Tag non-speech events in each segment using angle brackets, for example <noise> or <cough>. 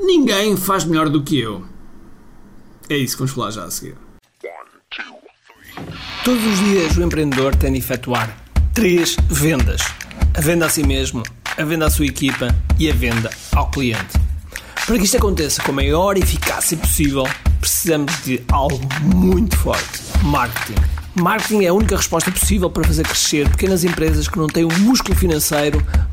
Ninguém faz melhor do que eu. É isso que vamos falar já a seguir. Todos os dias o empreendedor tem de efetuar três vendas: a venda a si mesmo, a venda à sua equipa e a venda ao cliente. Para que isto aconteça com a maior eficácia possível, precisamos de algo muito forte: marketing. Marketing é a única resposta possível para fazer crescer pequenas empresas que não têm o músculo financeiro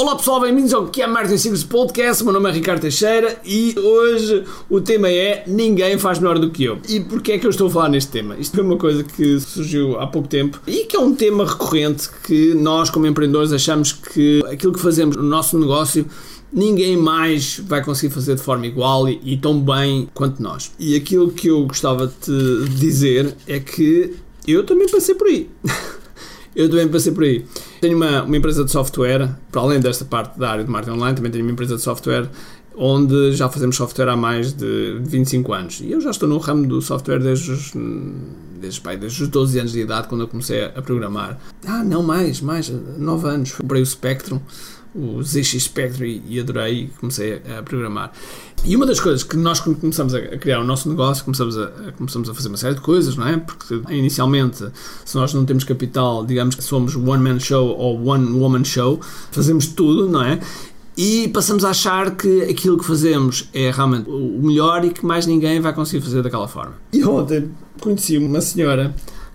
Olá pessoal, bem-vindos ao que é Marketing Secrets Podcast. Meu nome é Ricardo Teixeira e hoje o tema é Ninguém faz melhor do que eu. E porquê é que eu estou a falar neste tema? Isto foi uma coisa que surgiu há pouco tempo e que é um tema recorrente que nós, como empreendedores, achamos que aquilo que fazemos no nosso negócio ninguém mais vai conseguir fazer de forma igual e, e tão bem quanto nós. E aquilo que eu gostava de dizer é que eu também passei por aí. <laughs> eu também passei por aí. Tenho uma, uma empresa de software, para além desta parte da área de marketing online, também tenho uma empresa de software onde já fazemos software há mais de 25 anos. E eu já estou no ramo do software desde os, desde, pai, desde os 12 anos de idade, quando eu comecei a programar. Ah, não, mais, mais, 9 anos. Comprei o Spectrum o ZX Spectrum e adorei e comecei a, programar. E uma das coisas que nós começamos a criar o nosso negócio, começamos a, começamos a fazer uma série de coisas, não é? Porque inicialmente, se nós não temos capital, digamos que somos one man show ou one woman show, fazemos tudo, não é? E passamos a achar que aquilo que fazemos é realmente o melhor e que mais ninguém vai conseguir fazer daquela forma. E ontem conheci uma senhora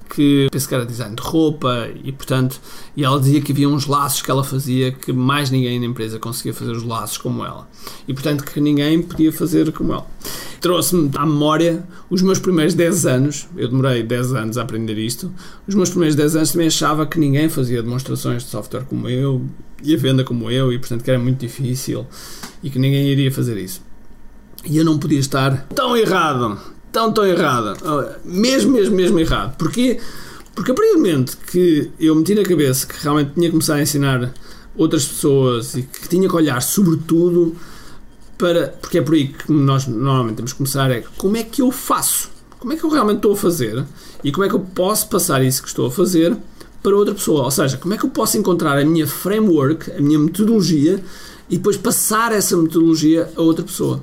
que penso que era design de roupa e portanto e ela dizia que havia uns laços que ela fazia que mais ninguém na empresa conseguia fazer os laços como ela. E portanto que ninguém podia fazer como ela. Trouxe-me à memória os meus primeiros 10 anos. Eu demorei 10 anos a aprender isto. Os meus primeiros 10 anos também achava que ninguém fazia demonstrações de software como eu e a venda como eu e portanto que era muito difícil e que ninguém iria fazer isso. E eu não podia estar tão errado tão, tão errada. Mesmo, mesmo, mesmo errado. Porquê? Porque a partir do momento que eu meti na cabeça que realmente tinha que começar a ensinar outras pessoas e que tinha que olhar sobretudo para. Porque é por aí que nós normalmente temos que começar: é como é que eu faço? Como é que eu realmente estou a fazer? E como é que eu posso passar isso que estou a fazer para outra pessoa? Ou seja, como é que eu posso encontrar a minha framework, a minha metodologia e depois passar essa metodologia a outra pessoa?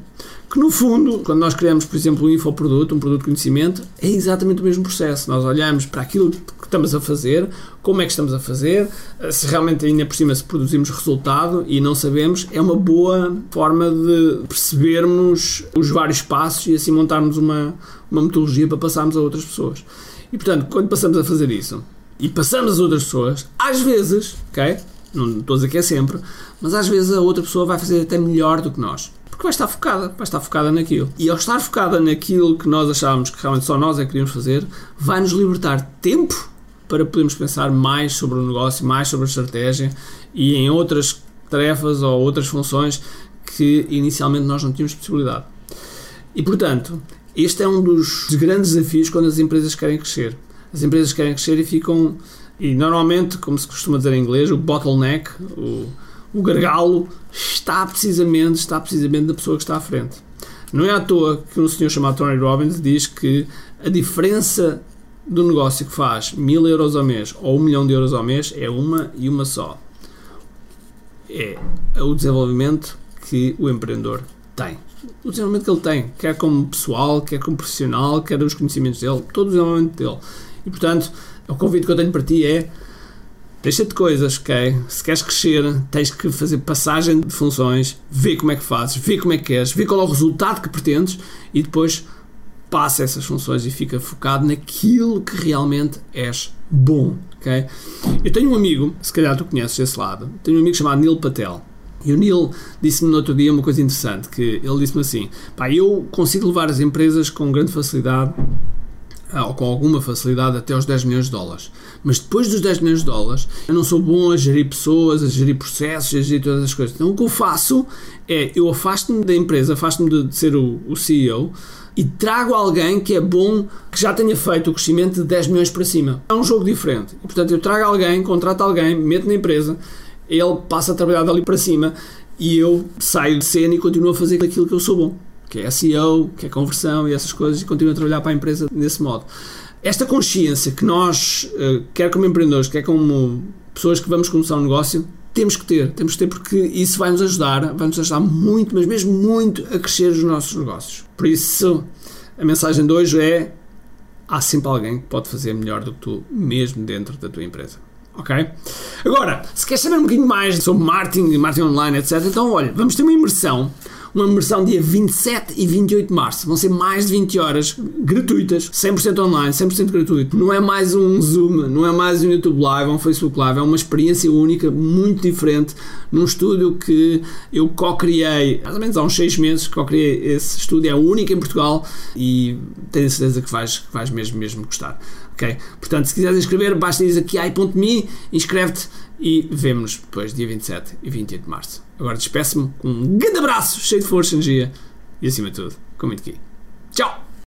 Que no fundo, quando nós criamos, por exemplo, um infoproduto, um produto de conhecimento, é exatamente o mesmo processo. Nós olhamos para aquilo que estamos a fazer, como é que estamos a fazer, se realmente ainda por cima se produzimos resultado e não sabemos, é uma boa forma de percebermos os vários passos e assim montarmos uma, uma metodologia para passarmos a outras pessoas. E portanto, quando passamos a fazer isso e passamos a outras pessoas, às vezes, ok? Não estou a dizer que é sempre, mas às vezes a outra pessoa vai fazer até melhor do que nós porque vai estar focada, vai estar focada naquilo. E ao estar focada naquilo que nós achávamos que realmente só nós é que queríamos fazer, vai nos libertar tempo para podermos pensar mais sobre o negócio, mais sobre a estratégia e em outras tarefas ou outras funções que inicialmente nós não tínhamos possibilidade. E portanto, este é um dos grandes desafios quando as empresas querem crescer. As empresas querem crescer e ficam, e normalmente, como se costuma dizer em inglês, o bottleneck, o o gargalo está precisamente, está precisamente na pessoa que está à frente. Não é à toa que um senhor chamado Tony Robbins diz que a diferença do negócio que faz mil euros ao mês ou um milhão de euros ao mês é uma e uma só. É o desenvolvimento que o empreendedor tem. O desenvolvimento que ele tem, quer como pessoal, quer como profissional, quer os conhecimentos dele, todo o desenvolvimento dele. E portanto, o convite que eu tenho para ti é Deixa de coisas, ok? Se queres crescer, tens que fazer passagem de funções, ver como é que fazes, ver como é que queres, ver qual é o resultado que pretendes e depois passa essas funções e fica focado naquilo que realmente és bom, ok? Eu tenho um amigo, se calhar tu conheces esse lado, tenho um amigo chamado Neil Patel. E o Neil disse-me no outro dia uma coisa interessante, que ele disse-me assim, pá, eu consigo levar as empresas com grande facilidade com alguma facilidade até aos 10 milhões de dólares. Mas depois dos 10 milhões de dólares, eu não sou bom a gerir pessoas, a gerir processos, a gerir todas as coisas. Então o que eu faço é eu afasto-me da empresa, afasto-me de ser o, o CEO e trago alguém que é bom, que já tenha feito o crescimento de 10 milhões para cima. É um jogo diferente. E, portanto, eu trago alguém, contrato alguém, meto na empresa, ele passa a trabalhar dali para cima e eu saio de cena e continuo a fazer aquilo que eu sou bom que é SEO, que é conversão e essas coisas, e continuo a trabalhar para a empresa desse modo. Esta consciência que nós, eh, quer como empreendedores, quer como pessoas que vamos começar um negócio, temos que ter, temos que ter porque isso vai nos ajudar, vai nos ajudar muito, mas mesmo muito a crescer os nossos negócios. Por isso, a mensagem de hoje é: há sempre alguém que pode fazer melhor do que tu, mesmo dentro da tua empresa. Ok? Agora, se queres saber um bocadinho mais sobre marketing, marketing online, etc., então olha, vamos ter uma imersão uma imersão dia 27 e 28 de março. Vão ser mais de 20 horas gratuitas, 100% online, 100% gratuito. Não é mais um Zoom, não é mais um YouTube Live, um Facebook Live, é uma experiência única, muito diferente, num estúdio que eu co-criei, mais ou menos há uns 6 meses, co-criei esse estúdio, é único em Portugal e tenho certeza que vais, que vais mesmo, mesmo gostar. Portanto, se quiseres inscrever, basta ir aqui a i.me, inscreve-te e vemo-nos depois, dia 27 e 28 de março. Agora despeço-me com um grande abraço, cheio de força, energia e acima de tudo, com muito aqui. Tchau!